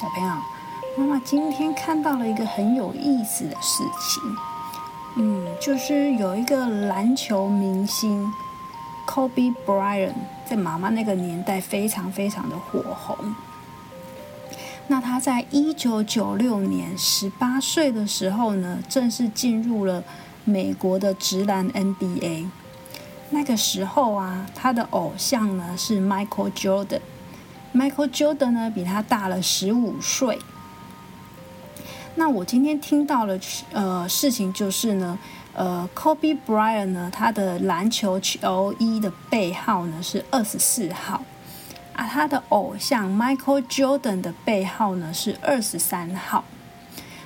小朋友，妈妈今天看到了一个很有意思的事情，嗯，就是有一个篮球明星 Kobe Bryant，在妈妈那个年代非常非常的火红。那他在一九九六年十八岁的时候呢，正式进入了美国的直男 NBA。那个时候啊，他的偶像呢是 Michael Jordan。Michael Jordan 呢比他大了十五岁。那我今天听到了呃事情就是呢，呃，Kobe Bryant 呢他的篮球球衣的背号呢是二十四号，啊，他的偶像 Michael Jordan 的背号呢是二十三号。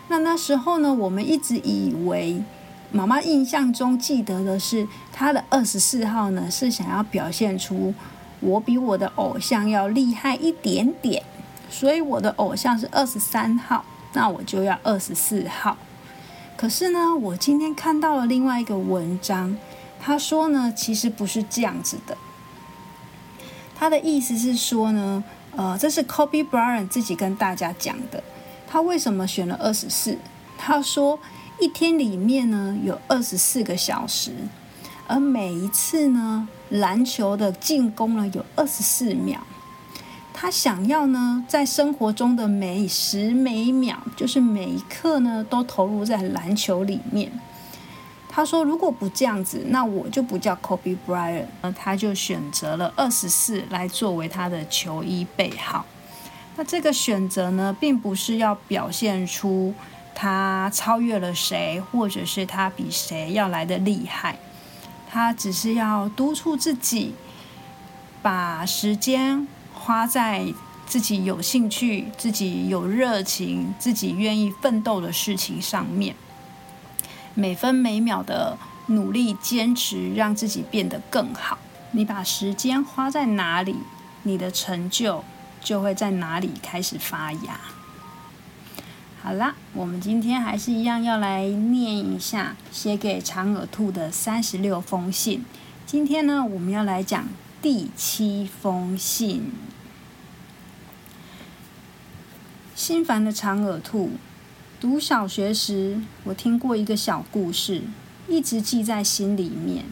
那那时候呢，我们一直以为妈妈印象中记得的是他的二十四号呢是想要表现出。我比我的偶像要厉害一点点，所以我的偶像是二十三号，那我就要二十四号。可是呢，我今天看到了另外一个文章，他说呢，其实不是这样子的。他的意思是说呢，呃，这是 Kobe Bryant 自己跟大家讲的。他为什么选了二十四？他说一天里面呢有二十四个小时。而每一次呢，篮球的进攻呢有二十四秒。他想要呢，在生活中的每时每秒，就是每一刻呢，都投入在篮球里面。他说：“如果不这样子，那我就不叫 Kobe Bryant。”那他就选择了二十四来作为他的球衣背号。那这个选择呢，并不是要表现出他超越了谁，或者是他比谁要来的厉害。他只是要督促自己，把时间花在自己有兴趣、自己有热情、自己愿意奋斗的事情上面，每分每秒的努力坚持，让自己变得更好。你把时间花在哪里，你的成就就会在哪里开始发芽。好啦，我们今天还是一样要来念一下写给长耳兔的三十六封信。今天呢，我们要来讲第七封信。心烦的长耳兔，读小学时，我听过一个小故事，一直记在心里面。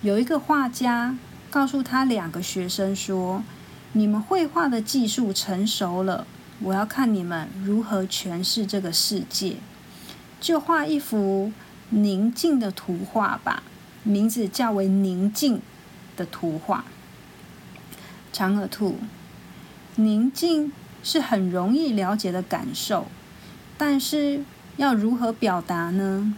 有一个画家告诉他两个学生说：“你们绘画的技术成熟了。”我要看你们如何诠释这个世界，就画一幅宁静的图画吧，名字较为宁静的图画。长耳兔，宁静是很容易了解的感受，但是要如何表达呢？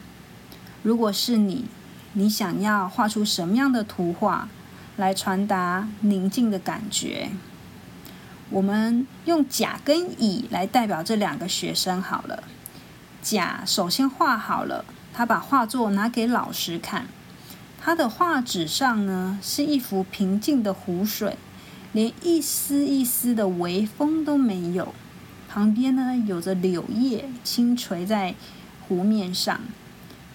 如果是你，你想要画出什么样的图画来传达宁静的感觉？我们用甲跟乙来代表这两个学生好了。甲首先画好了，他把画作拿给老师看。他的画纸上呢是一幅平静的湖水，连一丝一丝的微风都没有。旁边呢有着柳叶轻垂在湖面上，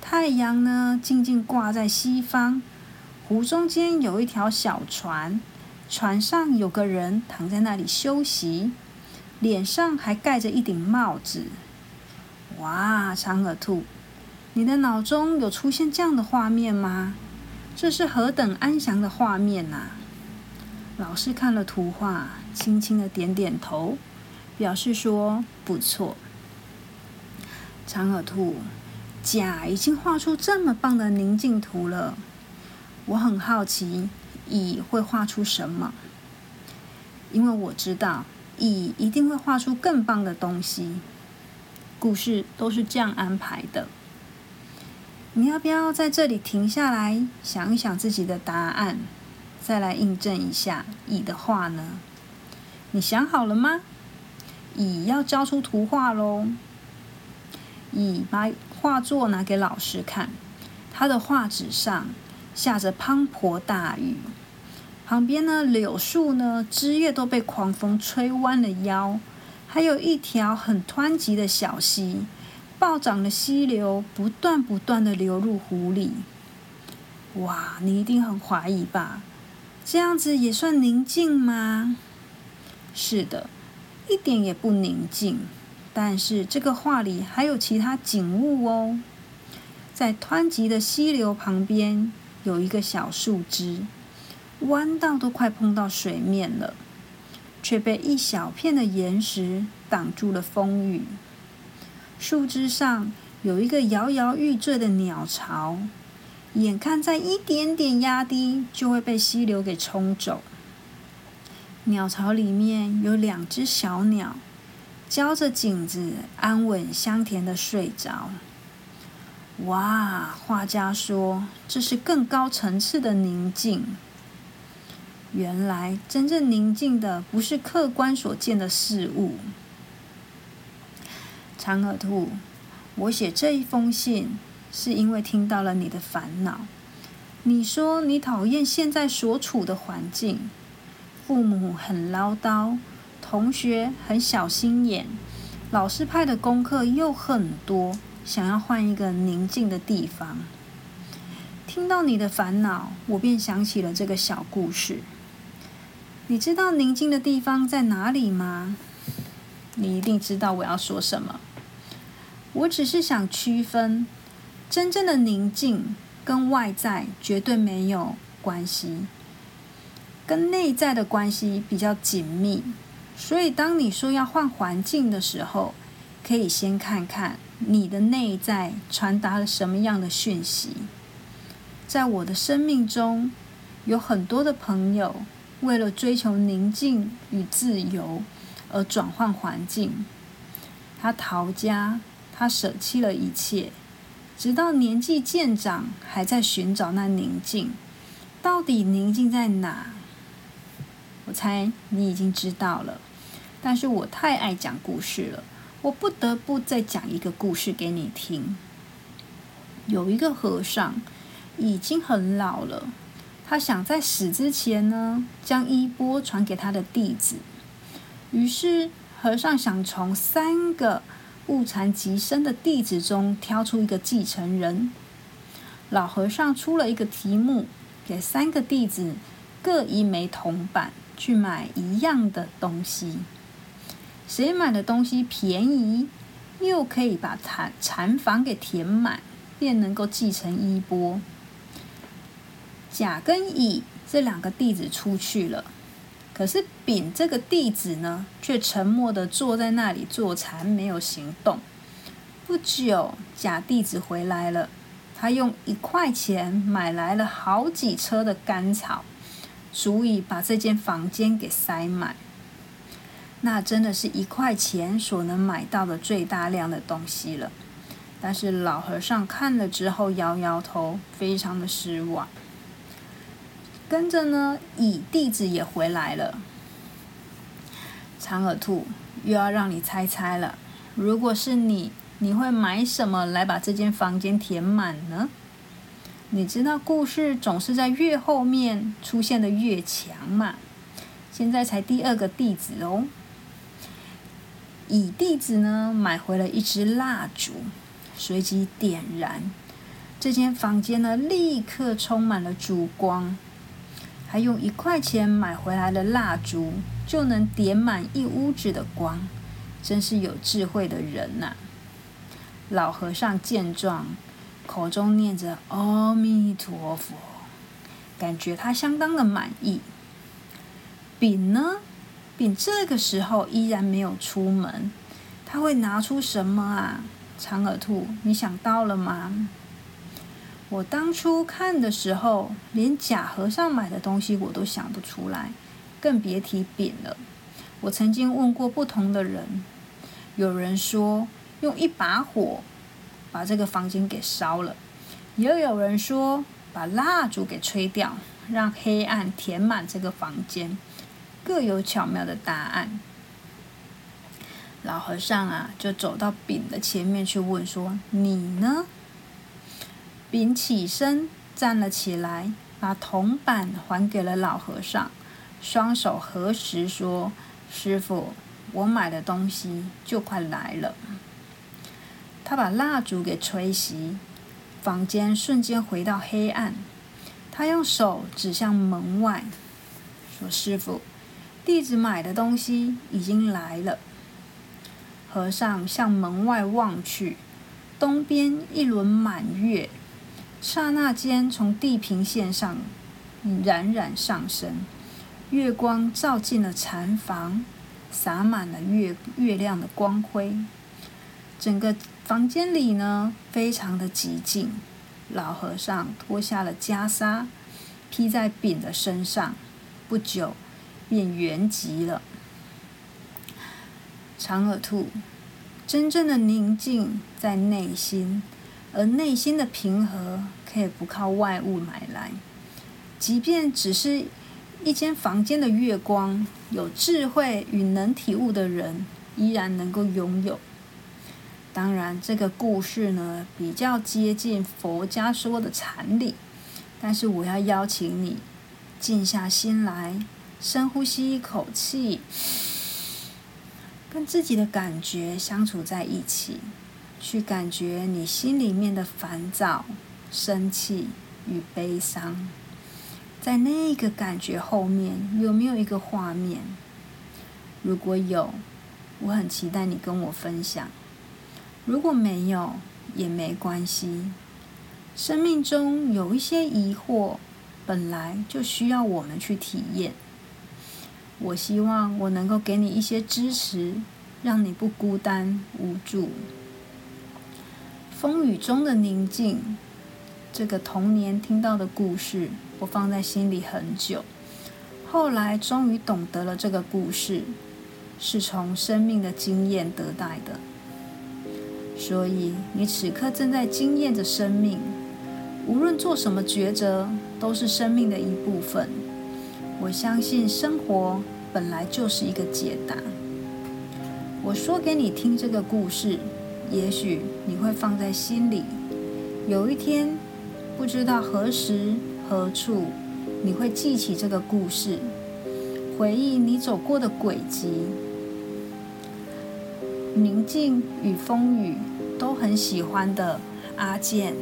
太阳呢静静挂在西方。湖中间有一条小船。船上有个人躺在那里休息，脸上还盖着一顶帽子。哇，长耳兔，你的脑中有出现这样的画面吗？这是何等安详的画面呐！老师看了图画，轻轻的点点头，表示说不错。长耳兔，甲已经画出这么棒的宁静图了，我很好奇。乙会画出什么？因为我知道乙一定会画出更棒的东西。故事都是这样安排的。你要不要在这里停下来想一想自己的答案，再来印证一下乙的话呢？你想好了吗？乙要交出图画喽。乙把画作拿给老师看，他的画纸上下着滂沱大雨。旁边呢，柳树呢，枝叶都被狂风吹弯了腰，还有一条很湍急的小溪，暴涨的溪流不断不断的流入湖里。哇，你一定很怀疑吧？这样子也算宁静吗？是的，一点也不宁静。但是这个画里还有其他景物哦，在湍急的溪流旁边有一个小树枝，弯道都快碰到水面了，却被一小片的岩石挡住了风雨。树枝上有一个摇摇欲坠的鸟巢，眼看在一点点压低就会被溪流给冲走。鸟巢里面有两只小鸟。浇着景子，安稳香甜的睡着。哇！画家说，这是更高层次的宁静。原来，真正宁静的不是客观所见的事物。长耳兔，我写这一封信，是因为听到了你的烦恼。你说你讨厌现在所处的环境，父母很唠叨。同学很小心眼，老师派的功课又很多，想要换一个宁静的地方。听到你的烦恼，我便想起了这个小故事。你知道宁静的地方在哪里吗？你一定知道我要说什么。我只是想区分，真正的宁静跟外在绝对没有关系，跟内在的关系比较紧密。所以，当你说要换环境的时候，可以先看看你的内在传达了什么样的讯息。在我的生命中，有很多的朋友为了追求宁静与自由而转换环境。他逃家，他舍弃了一切，直到年纪渐长，还在寻找那宁静。到底宁静在哪？我猜你已经知道了。但是我太爱讲故事了，我不得不再讲一个故事给你听。有一个和尚，已经很老了，他想在死之前呢，将衣钵传给他的弟子。于是，和尚想从三个物残极深的弟子中挑出一个继承人。老和尚出了一个题目，给三个弟子各一枚铜板，去买一样的东西。谁买的东西便宜，又可以把残残房给填满，便能够继承衣钵。甲跟乙这两个弟子出去了，可是丙这个弟子呢，却沉默的坐在那里坐禅，没有行动。不久，甲弟子回来了，他用一块钱买来了好几车的干草，足以把这间房间给塞满。那真的是一块钱所能买到的最大量的东西了。但是老和尚看了之后摇摇头，非常的失望。跟着呢，乙弟子也回来了。长耳兔又要让你猜猜了，如果是你，你会买什么来把这间房间填满呢？你知道故事总是在越后面出现的越强嘛？现在才第二个弟子哦。乙弟子呢，买回了一支蜡烛，随即点燃，这间房间呢，立刻充满了烛光。还用一块钱买回来的蜡烛，就能点满一屋子的光，真是有智慧的人呐！老和尚见状，口中念着阿弥陀佛，感觉他相当的满意。丙呢？丙这个时候依然没有出门，他会拿出什么啊？长耳兔，你想到了吗？我当初看的时候，连假和尚买的东西我都想不出来，更别提丙了。我曾经问过不同的人，有人说用一把火把这个房间给烧了，也有人说把蜡烛给吹掉，让黑暗填满这个房间。各有巧妙的答案。老和尚啊，就走到丙的前面去问说：“你呢？”丙起身站了起来，把铜板还给了老和尚，双手合十说：“师傅，我买的东西就快来了。”他把蜡烛给吹熄，房间瞬间回到黑暗。他用手指向门外，说：“师傅。”弟子买的东西已经来了。和尚向门外望去，东边一轮满月，刹那间从地平线上冉冉上升，月光照进了禅房，洒满了月月亮的光辉。整个房间里呢，非常的寂静。老和尚脱下了袈裟，披在丙的身上，不久便圆寂了。长耳兔，真正的宁静在内心，而内心的平和可以不靠外物买来。即便只是一间房间的月光，有智慧与能体悟的人，依然能够拥有。当然，这个故事呢，比较接近佛家说的禅理，但是我要邀请你静下心来，深呼吸一口气。跟自己的感觉相处在一起，去感觉你心里面的烦躁、生气与悲伤，在那个感觉后面有没有一个画面？如果有，我很期待你跟我分享；如果没有，也没关系。生命中有一些疑惑，本来就需要我们去体验。我希望我能够给你一些支持，让你不孤单无助。风雨中的宁静，这个童年听到的故事，我放在心里很久。后来终于懂得了这个故事，是从生命的经验得来的。所以你此刻正在经验着生命，无论做什么抉择，都是生命的一部分。我相信生活本来就是一个解答。我说给你听这个故事，也许你会放在心里。有一天，不知道何时何处，你会记起这个故事，回忆你走过的轨迹。宁静与风雨都很喜欢的阿健。